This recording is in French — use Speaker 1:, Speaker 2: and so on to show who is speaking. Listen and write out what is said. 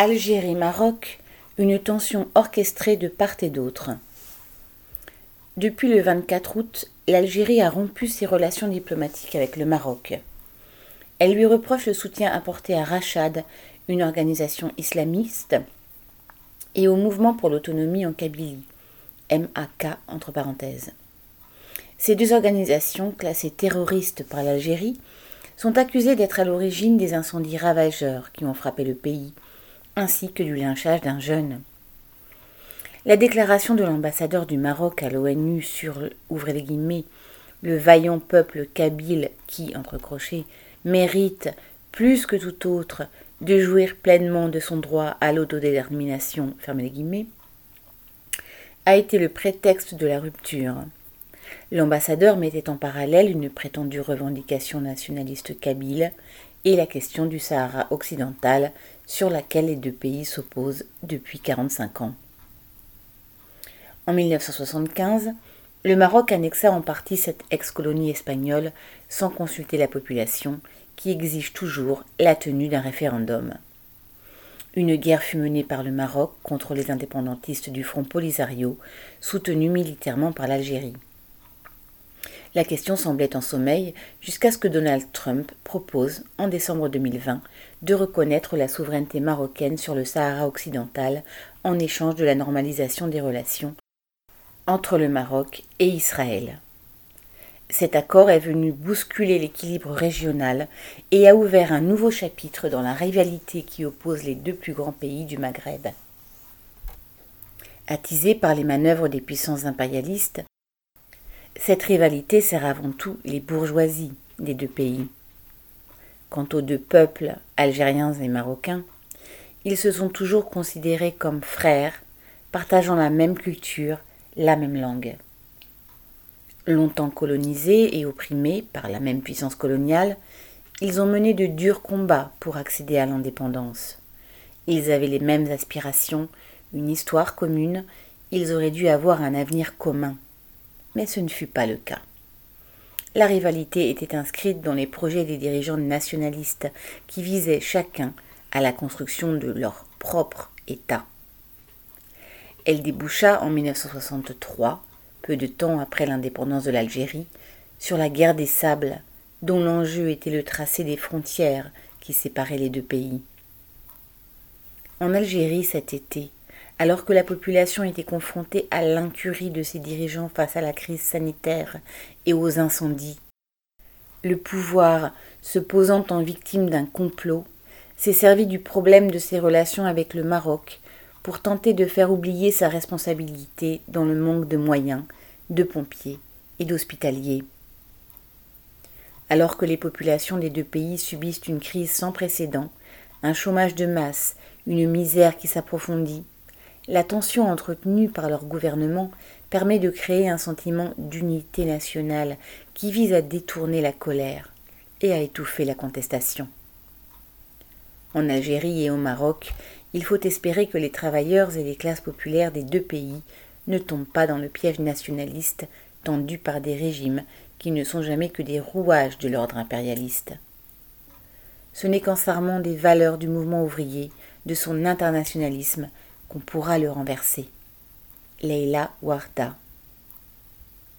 Speaker 1: Algérie-Maroc, une tension orchestrée de part et d'autre. Depuis le 24 août, l'Algérie a rompu ses relations diplomatiques avec le Maroc. Elle lui reproche le soutien apporté à Rachad, une organisation islamiste, et au mouvement pour l'autonomie en Kabylie, MAK. Ces deux organisations, classées terroristes par l'Algérie, sont accusées d'être à l'origine des incendies ravageurs qui ont frappé le pays, ainsi que du lynchage d'un jeune. La déclaration de l'ambassadeur du Maroc à l'ONU sur, ouvrez les guillemets, le vaillant peuple kabyle qui, entre crochets, mérite, plus que tout autre, de jouir pleinement de son droit à l'autodétermination, fermez les guillemets, a été le prétexte de la rupture. L'ambassadeur mettait en parallèle une prétendue revendication nationaliste kabyle et la question du Sahara occidental sur laquelle les deux pays s'opposent depuis 45 ans. En 1975, le Maroc annexa en partie cette ex-colonie espagnole sans consulter la population qui exige toujours la tenue d'un référendum. Une guerre fut menée par le Maroc contre les indépendantistes du Front Polisario, soutenu militairement par l'Algérie. La question semblait en sommeil jusqu'à ce que Donald Trump propose, en décembre 2020, de reconnaître la souveraineté marocaine sur le Sahara occidental en échange de la normalisation des relations entre le Maroc et Israël. Cet accord est venu bousculer l'équilibre régional et a ouvert un nouveau chapitre dans la rivalité qui oppose les deux plus grands pays du Maghreb. Attisée par les manœuvres des puissances impérialistes, cette rivalité sert avant tout les bourgeoisies des deux pays. Quant aux deux peuples, algériens et marocains, ils se sont toujours considérés comme frères, partageant la même culture, la même langue. Longtemps colonisés et opprimés par la même puissance coloniale, ils ont mené de durs combats pour accéder à l'indépendance. Ils avaient les mêmes aspirations, une histoire commune, ils auraient dû avoir un avenir commun mais ce ne fut pas le cas. La rivalité était inscrite dans les projets des dirigeants nationalistes qui visaient chacun à la construction de leur propre État. Elle déboucha en 1963, peu de temps après l'indépendance de l'Algérie, sur la guerre des sables, dont l'enjeu était le tracé des frontières qui séparaient les deux pays. En Algérie cet été, alors que la population était confrontée à l'incurie de ses dirigeants face à la crise sanitaire et aux incendies. Le pouvoir, se posant en victime d'un complot, s'est servi du problème de ses relations avec le Maroc pour tenter de faire oublier sa responsabilité dans le manque de moyens, de pompiers et d'hospitaliers. Alors que les populations des deux pays subissent une crise sans précédent, un chômage de masse, une misère qui s'approfondit, la tension entretenue par leur gouvernement permet de créer un sentiment d'unité nationale qui vise à détourner la colère et à étouffer la contestation. En Algérie et au Maroc, il faut espérer que les travailleurs et les classes populaires des deux pays ne tombent pas dans le piège nationaliste tendu par des régimes qui ne sont jamais que des rouages de l'ordre impérialiste. Ce n'est qu'en s'armant des valeurs du mouvement ouvrier, de son internationalisme, qu'on pourra le renverser. Leila Warda